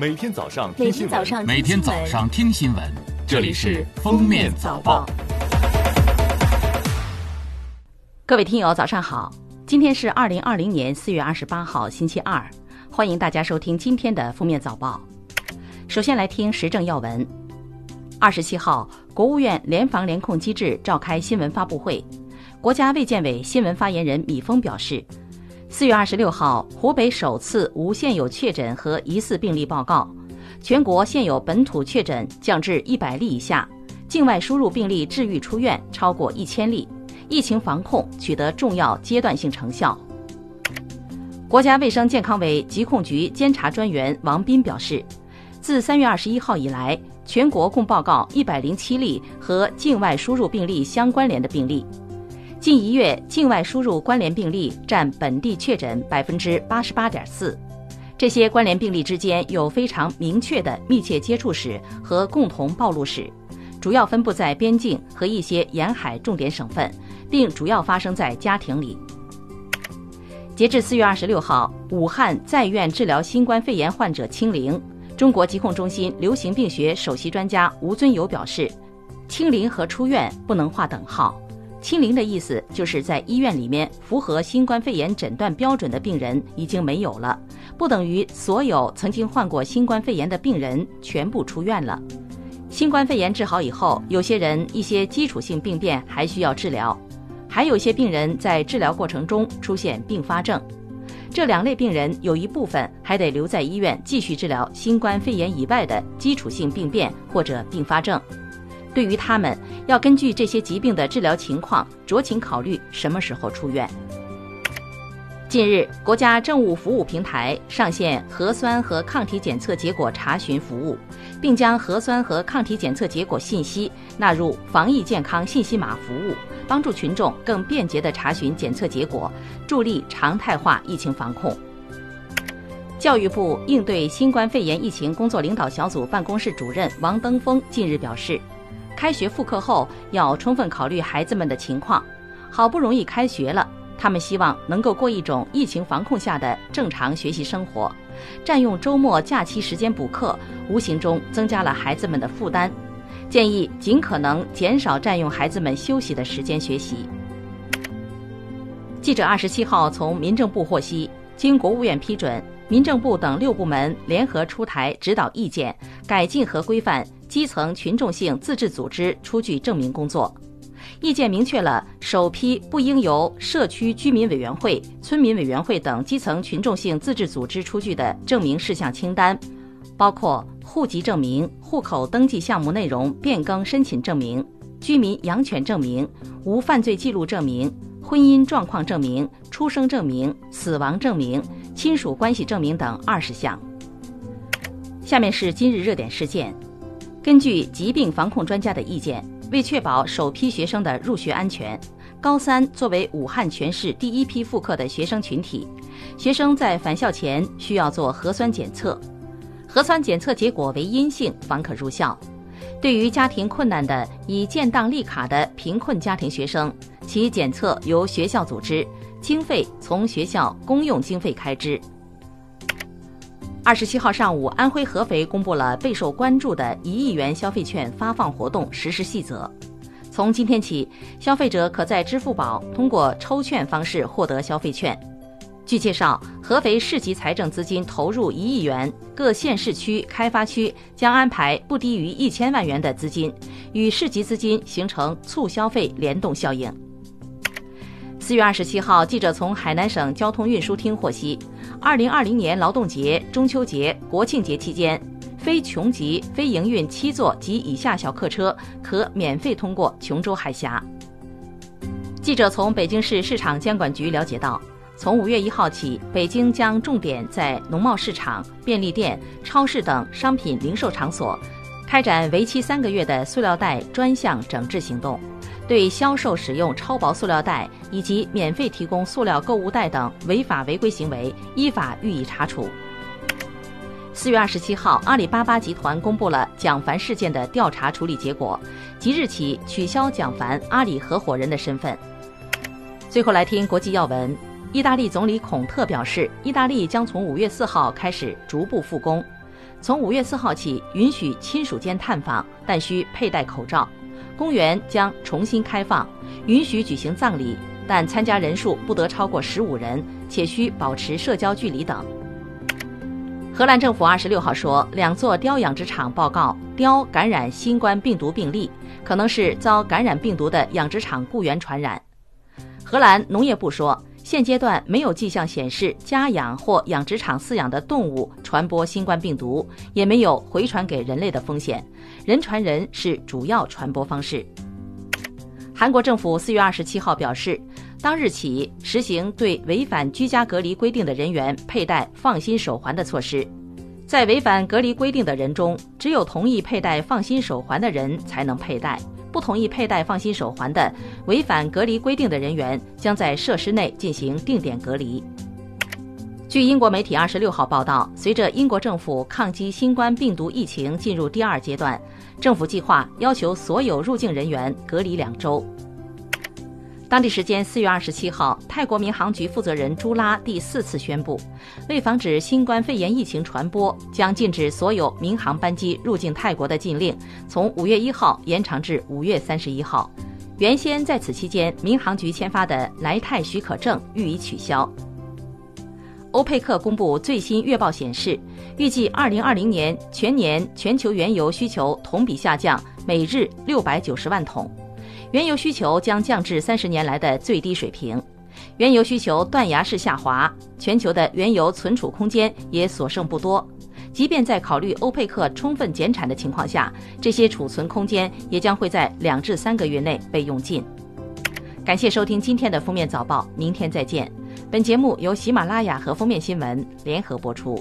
每天早上听新闻，天早上每天早上听新闻，这里是《封面早报》。各位听友，早上好！今天是二零二零年四月二十八号，星期二，欢迎大家收听今天的《封面早报》。首先来听时政要闻。二十七号，国务院联防联控机制召开新闻发布会，国家卫健委新闻发言人米峰表示，四月二十六号，湖北首次无现有确诊和疑似病例报告，全国现有本土确诊降至一百例以下，境外输入病例治愈出院超过一千例。疫情防控取得重要阶段性成效。国家卫生健康委疾控局监察专员王斌表示，自三月二十一号以来，全国共报告一百零七例和境外输入病例相关联的病例，近一月境外输入关联病例占本地确诊百分之八十八点四。这些关联病例之间有非常明确的密切接触史和共同暴露史，主要分布在边境和一些沿海重点省份。并主要发生在家庭里。截至四月二十六号，武汉在院治疗新冠肺炎患者清零。中国疾控中心流行病学首席专家吴尊友表示，清零和出院不能划等号。清零的意思就是在医院里面符合新冠肺炎诊断标准的病人已经没有了，不等于所有曾经患过新冠肺炎的病人全部出院了。新冠肺炎治好以后，有些人一些基础性病变还需要治疗。还有些病人在治疗过程中出现并发症，这两类病人有一部分还得留在医院继续治疗新冠肺炎以外的基础性病变或者并发症。对于他们，要根据这些疾病的治疗情况，酌情考虑什么时候出院。近日，国家政务服务平台上线核酸和抗体检测结果查询服务，并将核酸和抗体检测结果信息纳入防疫健康信息码服务，帮助群众更便捷地查询检测结果，助力常态化疫情防控。教育部应对新冠肺炎疫情工作领导小组办公室主任王登峰近日表示，开学复课后要充分考虑孩子们的情况，好不容易开学了。他们希望能够过一种疫情防控下的正常学习生活，占用周末假期时间补课，无形中增加了孩子们的负担。建议尽可能减少占用孩子们休息的时间学习。记者二十七号从民政部获悉，经国务院批准，民政部等六部门联合出台指导意见，改进和规范基层群众性自治组织出具证明工作。意见明确了首批不应由社区居民委员会、村民委员会等基层群众性自治组织出具的证明事项清单，包括户籍证明、户口登记项目内容变更申请证明、居民养犬证明、无犯罪记录证明、婚姻状况证明、出生证明、死亡证明、亲属关系证明等二十项。下面是今日热点事件，根据疾病防控专家的意见。为确保首批学生的入学安全，高三作为武汉全市第一批复课的学生群体，学生在返校前需要做核酸检测，核酸检测结果为阴性方可入校。对于家庭困难的已建档立卡的贫困家庭学生，其检测由学校组织，经费从学校公用经费开支。二十七号上午，安徽合肥公布了备受关注的一亿元消费券发放活动实施细则。从今天起，消费者可在支付宝通过抽券方式获得消费券。据介绍，合肥市级财政资金投入一亿元，各县市区开发区将安排不低于一千万元的资金，与市级资金形成促消费联动效应。四月二十七号，记者从海南省交通运输厅获悉，二零二零年劳动节、中秋节、国庆节期间，非琼级、非营运七座及以下小客车可免费通过琼州海峡。记者从北京市市场监管局了解到，从五月一号起，北京将重点在农贸市场、便利店、超市等商品零售场所，开展为期三个月的塑料袋专项整治行动。对销售使用超薄塑料袋以及免费提供塑料购物袋等违法违规行为，依法予以查处。四月二十七号，阿里巴巴集团公布了蒋凡事件的调查处理结果，即日起取消蒋凡阿里合伙人的身份。最后来听国际要闻，意大利总理孔特表示，意大利将从五月四号开始逐步复工。从五月四号起，允许亲属间探访，但需佩戴口罩。公园将重新开放，允许举行葬礼，但参加人数不得超过十五人，且需保持社交距离等。荷兰政府二十六号说，两座雕养殖场报告雕感染新冠病毒病例，可能是遭感染病毒的养殖场雇员传染。荷兰农业部说。现阶段没有迹象显示家养或养殖场饲养的动物传播新冠病毒，也没有回传给人类的风险。人传人是主要传播方式。韩国政府四月二十七号表示，当日起实行对违反居家隔离规定的人员佩戴放心手环的措施。在违反隔离规定的人中，只有同意佩戴放心手环的人才能佩戴。不同意佩戴放心手环的违反隔离规定的人员，将在设施内进行定点隔离。据英国媒体二十六号报道，随着英国政府抗击新冠病毒疫情进入第二阶段，政府计划要求所有入境人员隔离两周。当地时间四月二十七号，泰国民航局负责人朱拉第四次宣布，为防止新冠肺炎疫情传播，将禁止所有民航班机入境泰国的禁令从五月一号延长至五月三十一号。原先在此期间民航局签发的来泰许可证予以取消。欧佩克公布最新月报显示，预计二零二零年全年全球原油需求同比下降每日六百九十万桶。原油需求将降至三十年来的最低水平，原油需求断崖式下滑，全球的原油存储空间也所剩不多。即便在考虑欧佩克充分减产的情况下，这些储存空间也将会在两至三个月内被用尽。感谢收听今天的封面早报，明天再见。本节目由喜马拉雅和封面新闻联合播出。